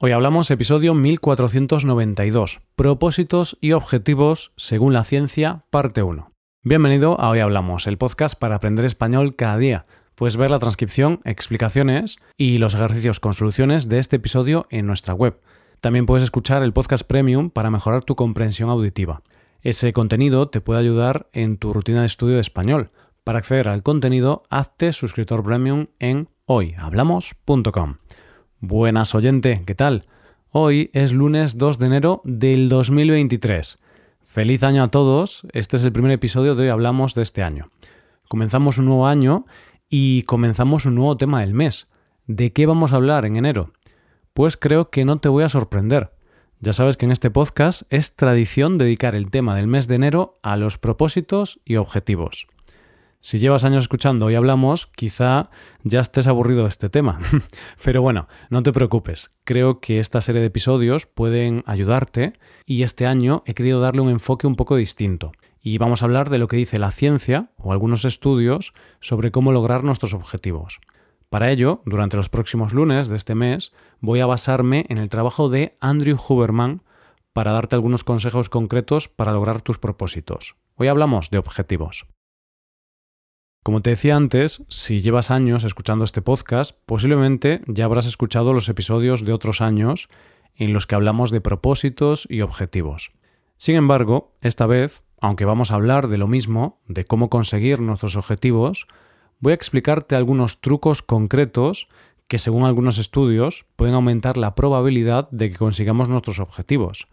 Hoy hablamos episodio 1492, propósitos y objetivos según la ciencia, parte 1. Bienvenido a Hoy Hablamos, el podcast para aprender español cada día. Puedes ver la transcripción, explicaciones y los ejercicios con soluciones de este episodio en nuestra web. También puedes escuchar el podcast premium para mejorar tu comprensión auditiva. Ese contenido te puede ayudar en tu rutina de estudio de español. Para acceder al contenido, hazte suscriptor premium en hoyhablamos.com. Buenas oyente, ¿qué tal? Hoy es lunes 2 de enero del 2023. Feliz año a todos, este es el primer episodio de Hoy Hablamos de este año. Comenzamos un nuevo año y comenzamos un nuevo tema del mes. ¿De qué vamos a hablar en enero? Pues creo que no te voy a sorprender. Ya sabes que en este podcast es tradición dedicar el tema del mes de enero a los propósitos y objetivos. Si llevas años escuchando y hablamos, quizá ya estés aburrido de este tema. Pero bueno, no te preocupes. Creo que esta serie de episodios pueden ayudarte y este año he querido darle un enfoque un poco distinto. Y vamos a hablar de lo que dice la ciencia o algunos estudios sobre cómo lograr nuestros objetivos. Para ello, durante los próximos lunes de este mes, voy a basarme en el trabajo de Andrew Huberman para darte algunos consejos concretos para lograr tus propósitos. Hoy hablamos de objetivos. Como te decía antes, si llevas años escuchando este podcast, posiblemente ya habrás escuchado los episodios de otros años en los que hablamos de propósitos y objetivos. Sin embargo, esta vez, aunque vamos a hablar de lo mismo, de cómo conseguir nuestros objetivos, voy a explicarte algunos trucos concretos que según algunos estudios pueden aumentar la probabilidad de que consigamos nuestros objetivos.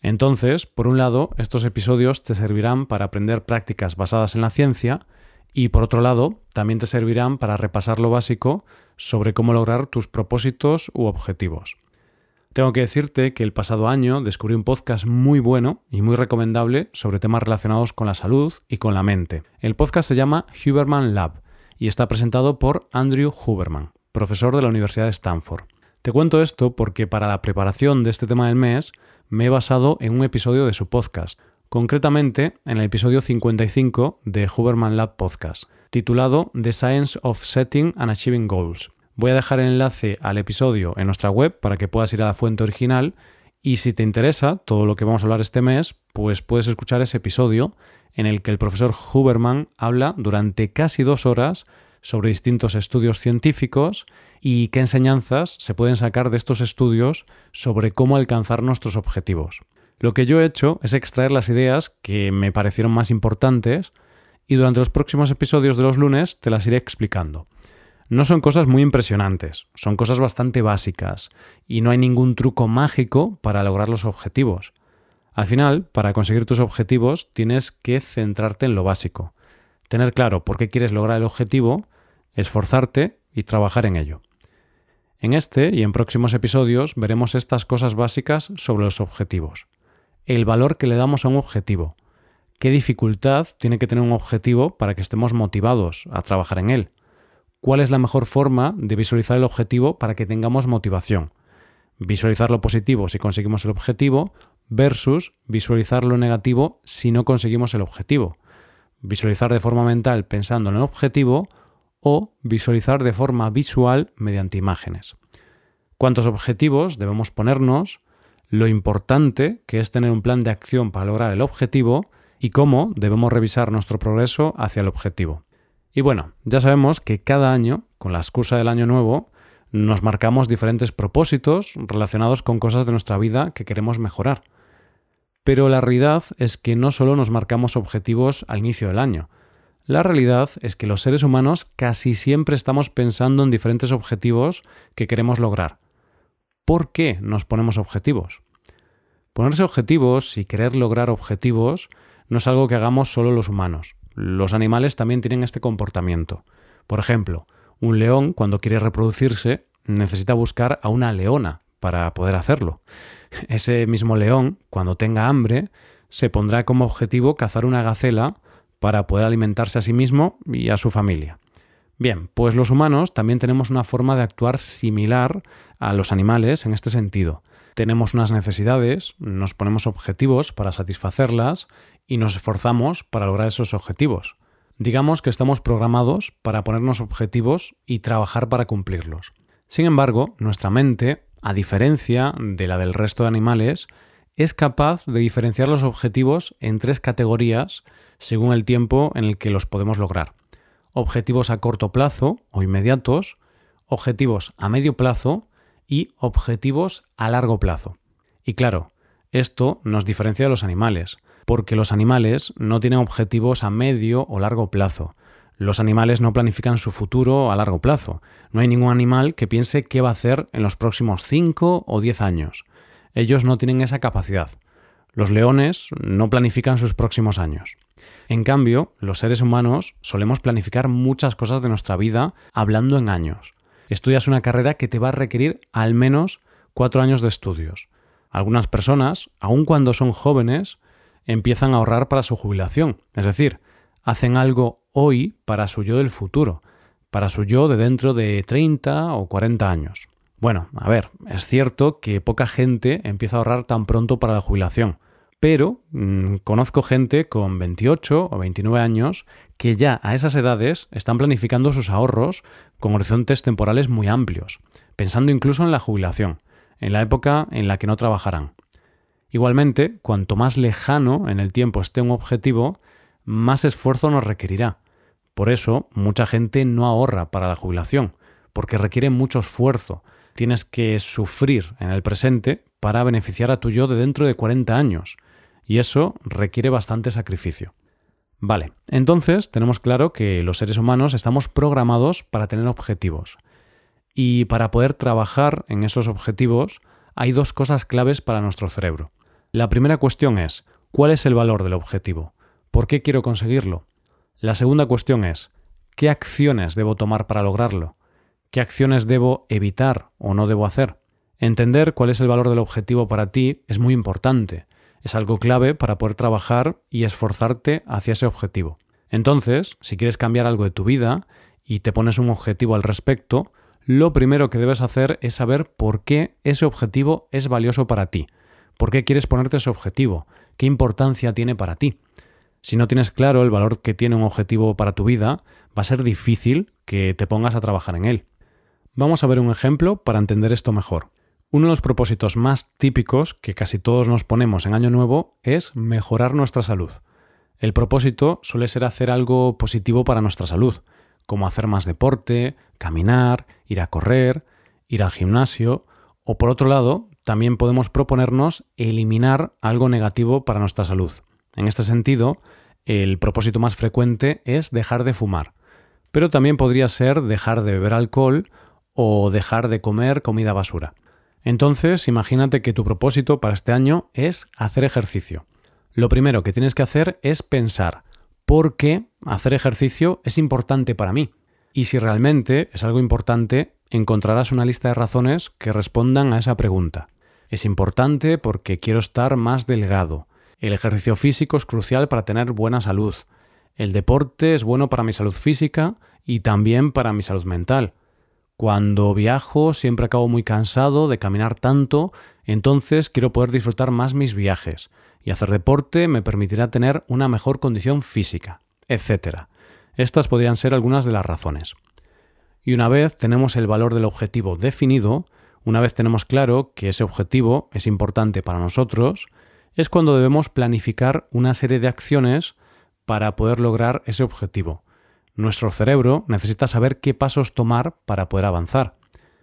Entonces, por un lado, estos episodios te servirán para aprender prácticas basadas en la ciencia y por otro lado, también te servirán para repasar lo básico sobre cómo lograr tus propósitos u objetivos. Tengo que decirte que el pasado año descubrí un podcast muy bueno y muy recomendable sobre temas relacionados con la salud y con la mente. El podcast se llama Huberman Lab y está presentado por Andrew Huberman, profesor de la Universidad de Stanford. Te cuento esto porque para la preparación de este tema del mes me he basado en un episodio de su podcast, concretamente en el episodio 55 de Huberman Lab Podcast, titulado The Science of Setting and Achieving Goals. Voy a dejar el enlace al episodio en nuestra web para que puedas ir a la fuente original y si te interesa todo lo que vamos a hablar este mes, pues puedes escuchar ese episodio en el que el profesor Huberman habla durante casi dos horas sobre distintos estudios científicos y qué enseñanzas se pueden sacar de estos estudios sobre cómo alcanzar nuestros objetivos. Lo que yo he hecho es extraer las ideas que me parecieron más importantes y durante los próximos episodios de los lunes te las iré explicando. No son cosas muy impresionantes, son cosas bastante básicas y no hay ningún truco mágico para lograr los objetivos. Al final, para conseguir tus objetivos tienes que centrarte en lo básico, tener claro por qué quieres lograr el objetivo, esforzarte y trabajar en ello. En este y en próximos episodios veremos estas cosas básicas sobre los objetivos el valor que le damos a un objetivo. ¿Qué dificultad tiene que tener un objetivo para que estemos motivados a trabajar en él? ¿Cuál es la mejor forma de visualizar el objetivo para que tengamos motivación? Visualizar lo positivo si conseguimos el objetivo versus visualizar lo negativo si no conseguimos el objetivo. Visualizar de forma mental pensando en el objetivo o visualizar de forma visual mediante imágenes. ¿Cuántos objetivos debemos ponernos? Lo importante que es tener un plan de acción para lograr el objetivo y cómo debemos revisar nuestro progreso hacia el objetivo. Y bueno, ya sabemos que cada año, con la excusa del año nuevo, nos marcamos diferentes propósitos relacionados con cosas de nuestra vida que queremos mejorar. Pero la realidad es que no solo nos marcamos objetivos al inicio del año. La realidad es que los seres humanos casi siempre estamos pensando en diferentes objetivos que queremos lograr. ¿Por qué nos ponemos objetivos? Ponerse objetivos y querer lograr objetivos no es algo que hagamos solo los humanos. Los animales también tienen este comportamiento. Por ejemplo, un león cuando quiere reproducirse necesita buscar a una leona para poder hacerlo. Ese mismo león, cuando tenga hambre, se pondrá como objetivo cazar una gacela para poder alimentarse a sí mismo y a su familia. Bien, pues los humanos también tenemos una forma de actuar similar a los animales en este sentido tenemos unas necesidades, nos ponemos objetivos para satisfacerlas y nos esforzamos para lograr esos objetivos. Digamos que estamos programados para ponernos objetivos y trabajar para cumplirlos. Sin embargo, nuestra mente, a diferencia de la del resto de animales, es capaz de diferenciar los objetivos en tres categorías según el tiempo en el que los podemos lograr. Objetivos a corto plazo o inmediatos, objetivos a medio plazo y objetivos a largo plazo. Y claro, esto nos diferencia de los animales, porque los animales no tienen objetivos a medio o largo plazo. Los animales no planifican su futuro a largo plazo. No hay ningún animal que piense qué va a hacer en los próximos 5 o 10 años. Ellos no tienen esa capacidad. Los leones no planifican sus próximos años. En cambio, los seres humanos solemos planificar muchas cosas de nuestra vida hablando en años. Estudias una carrera que te va a requerir al menos cuatro años de estudios. Algunas personas, aun cuando son jóvenes, empiezan a ahorrar para su jubilación, es decir, hacen algo hoy para su yo del futuro, para su yo de dentro de 30 o 40 años. Bueno, a ver, es cierto que poca gente empieza a ahorrar tan pronto para la jubilación, pero mm, conozco gente con 28 o 29 años que ya a esas edades están planificando sus ahorros con horizontes temporales muy amplios, pensando incluso en la jubilación, en la época en la que no trabajarán. Igualmente, cuanto más lejano en el tiempo esté un objetivo, más esfuerzo nos requerirá. Por eso, mucha gente no ahorra para la jubilación, porque requiere mucho esfuerzo. Tienes que sufrir en el presente para beneficiar a tu yo de dentro de 40 años, y eso requiere bastante sacrificio. Vale, entonces tenemos claro que los seres humanos estamos programados para tener objetivos. Y para poder trabajar en esos objetivos hay dos cosas claves para nuestro cerebro. La primera cuestión es, ¿cuál es el valor del objetivo? ¿Por qué quiero conseguirlo? La segunda cuestión es, ¿qué acciones debo tomar para lograrlo? ¿Qué acciones debo evitar o no debo hacer? Entender cuál es el valor del objetivo para ti es muy importante. Es algo clave para poder trabajar y esforzarte hacia ese objetivo. Entonces, si quieres cambiar algo de tu vida y te pones un objetivo al respecto, lo primero que debes hacer es saber por qué ese objetivo es valioso para ti. ¿Por qué quieres ponerte ese objetivo? ¿Qué importancia tiene para ti? Si no tienes claro el valor que tiene un objetivo para tu vida, va a ser difícil que te pongas a trabajar en él. Vamos a ver un ejemplo para entender esto mejor. Uno de los propósitos más típicos que casi todos nos ponemos en Año Nuevo es mejorar nuestra salud. El propósito suele ser hacer algo positivo para nuestra salud, como hacer más deporte, caminar, ir a correr, ir al gimnasio, o por otro lado, también podemos proponernos eliminar algo negativo para nuestra salud. En este sentido, el propósito más frecuente es dejar de fumar, pero también podría ser dejar de beber alcohol o dejar de comer comida basura. Entonces, imagínate que tu propósito para este año es hacer ejercicio. Lo primero que tienes que hacer es pensar por qué hacer ejercicio es importante para mí. Y si realmente es algo importante, encontrarás una lista de razones que respondan a esa pregunta. Es importante porque quiero estar más delgado, el ejercicio físico es crucial para tener buena salud. El deporte es bueno para mi salud física y también para mi salud mental. Cuando viajo siempre acabo muy cansado de caminar tanto, entonces quiero poder disfrutar más mis viajes, y hacer deporte me permitirá tener una mejor condición física, etc. Estas podrían ser algunas de las razones. Y una vez tenemos el valor del objetivo definido, una vez tenemos claro que ese objetivo es importante para nosotros, es cuando debemos planificar una serie de acciones para poder lograr ese objetivo. Nuestro cerebro necesita saber qué pasos tomar para poder avanzar.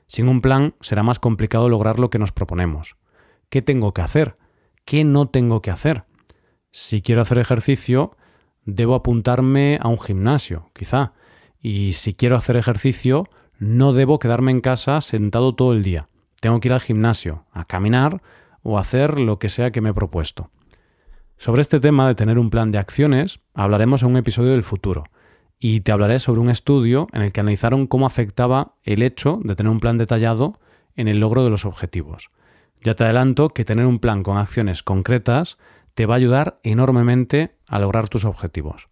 Sin un plan será más complicado lograr lo que nos proponemos. ¿Qué tengo que hacer? ¿Qué no tengo que hacer? Si quiero hacer ejercicio, debo apuntarme a un gimnasio, quizá. Y si quiero hacer ejercicio, no debo quedarme en casa sentado todo el día. Tengo que ir al gimnasio, a caminar o hacer lo que sea que me he propuesto. Sobre este tema de tener un plan de acciones hablaremos en un episodio del futuro y te hablaré sobre un estudio en el que analizaron cómo afectaba el hecho de tener un plan detallado en el logro de los objetivos. Ya te adelanto que tener un plan con acciones concretas te va a ayudar enormemente a lograr tus objetivos.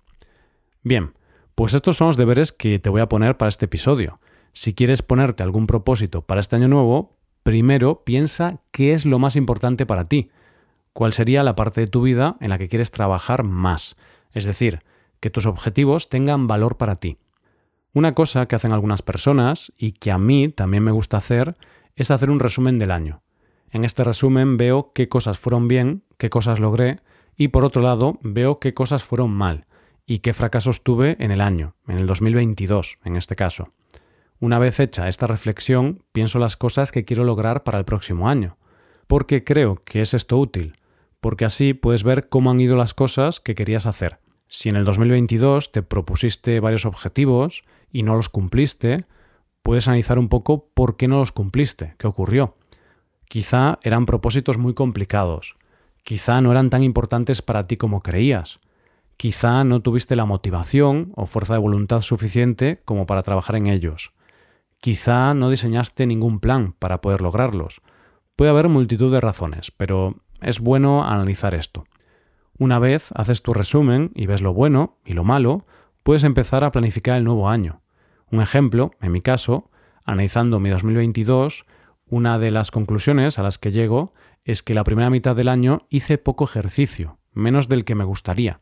Bien, pues estos son los deberes que te voy a poner para este episodio. Si quieres ponerte algún propósito para este año nuevo, primero piensa qué es lo más importante para ti, cuál sería la parte de tu vida en la que quieres trabajar más, es decir, que tus objetivos tengan valor para ti. Una cosa que hacen algunas personas y que a mí también me gusta hacer es hacer un resumen del año. En este resumen veo qué cosas fueron bien, qué cosas logré y por otro lado veo qué cosas fueron mal y qué fracasos tuve en el año, en el 2022 en este caso. Una vez hecha esta reflexión, pienso las cosas que quiero lograr para el próximo año. ¿Por qué creo que es esto útil? Porque así puedes ver cómo han ido las cosas que querías hacer. Si en el 2022 te propusiste varios objetivos y no los cumpliste, puedes analizar un poco por qué no los cumpliste, qué ocurrió. Quizá eran propósitos muy complicados, quizá no eran tan importantes para ti como creías, quizá no tuviste la motivación o fuerza de voluntad suficiente como para trabajar en ellos, quizá no diseñaste ningún plan para poder lograrlos. Puede haber multitud de razones, pero es bueno analizar esto. Una vez haces tu resumen y ves lo bueno y lo malo, puedes empezar a planificar el nuevo año. Un ejemplo, en mi caso, analizando mi 2022, una de las conclusiones a las que llego es que la primera mitad del año hice poco ejercicio, menos del que me gustaría.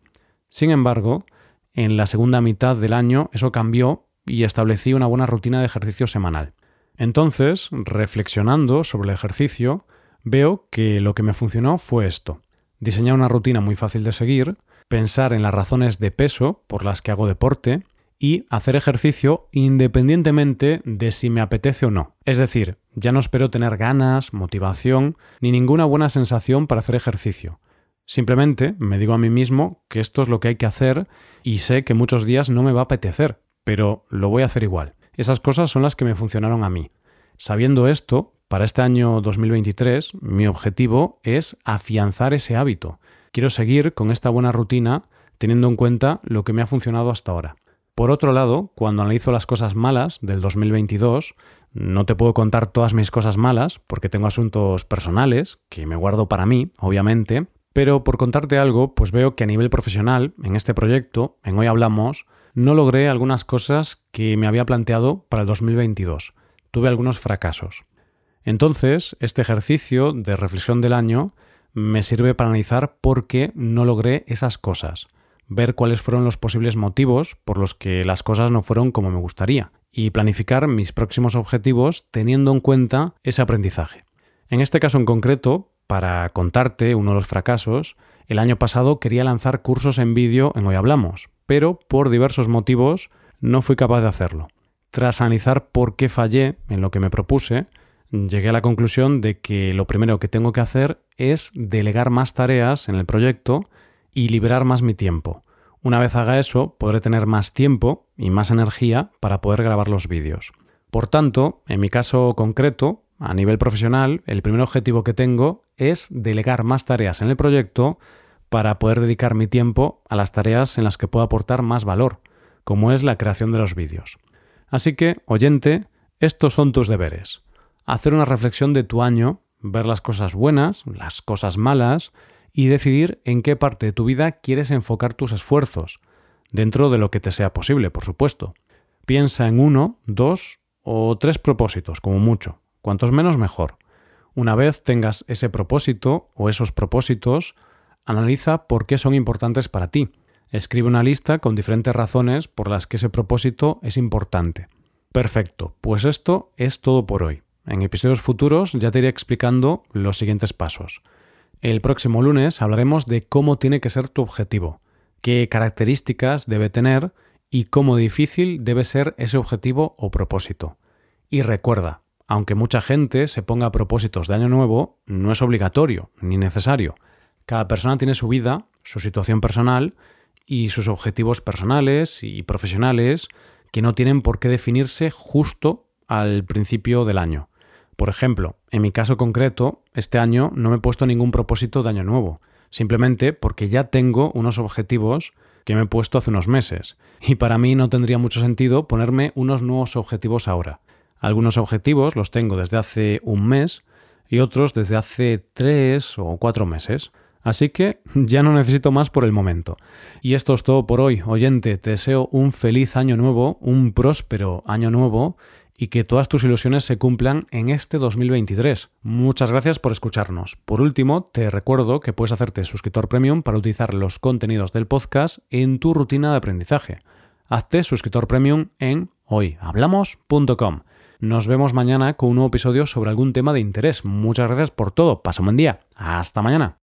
Sin embargo, en la segunda mitad del año eso cambió y establecí una buena rutina de ejercicio semanal. Entonces, reflexionando sobre el ejercicio, veo que lo que me funcionó fue esto. Diseñar una rutina muy fácil de seguir, pensar en las razones de peso por las que hago deporte y hacer ejercicio independientemente de si me apetece o no. Es decir, ya no espero tener ganas, motivación, ni ninguna buena sensación para hacer ejercicio. Simplemente me digo a mí mismo que esto es lo que hay que hacer y sé que muchos días no me va a apetecer, pero lo voy a hacer igual. Esas cosas son las que me funcionaron a mí. Sabiendo esto, para este año 2023 mi objetivo es afianzar ese hábito. Quiero seguir con esta buena rutina teniendo en cuenta lo que me ha funcionado hasta ahora. Por otro lado, cuando analizo las cosas malas del 2022, no te puedo contar todas mis cosas malas porque tengo asuntos personales que me guardo para mí, obviamente, pero por contarte algo, pues veo que a nivel profesional, en este proyecto, en Hoy Hablamos, no logré algunas cosas que me había planteado para el 2022. Tuve algunos fracasos. Entonces, este ejercicio de reflexión del año me sirve para analizar por qué no logré esas cosas ver cuáles fueron los posibles motivos por los que las cosas no fueron como me gustaría y planificar mis próximos objetivos teniendo en cuenta ese aprendizaje. En este caso en concreto, para contarte uno de los fracasos, el año pasado quería lanzar cursos en vídeo en Hoy Hablamos, pero por diversos motivos no fui capaz de hacerlo. Tras analizar por qué fallé en lo que me propuse, llegué a la conclusión de que lo primero que tengo que hacer es delegar más tareas en el proyecto y liberar más mi tiempo. Una vez haga eso, podré tener más tiempo y más energía para poder grabar los vídeos. Por tanto, en mi caso concreto, a nivel profesional, el primer objetivo que tengo es delegar más tareas en el proyecto para poder dedicar mi tiempo a las tareas en las que puedo aportar más valor, como es la creación de los vídeos. Así que, oyente, estos son tus deberes. Hacer una reflexión de tu año, ver las cosas buenas, las cosas malas, y decidir en qué parte de tu vida quieres enfocar tus esfuerzos, dentro de lo que te sea posible, por supuesto. Piensa en uno, dos o tres propósitos, como mucho. Cuantos menos, mejor. Una vez tengas ese propósito o esos propósitos, analiza por qué son importantes para ti. Escribe una lista con diferentes razones por las que ese propósito es importante. Perfecto, pues esto es todo por hoy. En episodios futuros ya te iré explicando los siguientes pasos. El próximo lunes hablaremos de cómo tiene que ser tu objetivo, qué características debe tener y cómo difícil debe ser ese objetivo o propósito. Y recuerda, aunque mucha gente se ponga propósitos de año nuevo, no es obligatorio ni necesario. Cada persona tiene su vida, su situación personal y sus objetivos personales y profesionales que no tienen por qué definirse justo al principio del año. Por ejemplo, en mi caso concreto, este año no me he puesto ningún propósito de año nuevo, simplemente porque ya tengo unos objetivos que me he puesto hace unos meses, y para mí no tendría mucho sentido ponerme unos nuevos objetivos ahora. Algunos objetivos los tengo desde hace un mes y otros desde hace tres o cuatro meses. Así que ya no necesito más por el momento. Y esto es todo por hoy. Oyente, te deseo un feliz año nuevo, un próspero año nuevo y que todas tus ilusiones se cumplan en este 2023. Muchas gracias por escucharnos. Por último, te recuerdo que puedes hacerte suscriptor premium para utilizar los contenidos del podcast en tu rutina de aprendizaje. Hazte suscriptor premium en hoyhablamos.com. Nos vemos mañana con un nuevo episodio sobre algún tema de interés. Muchas gracias por todo. Pasa un buen día. Hasta mañana.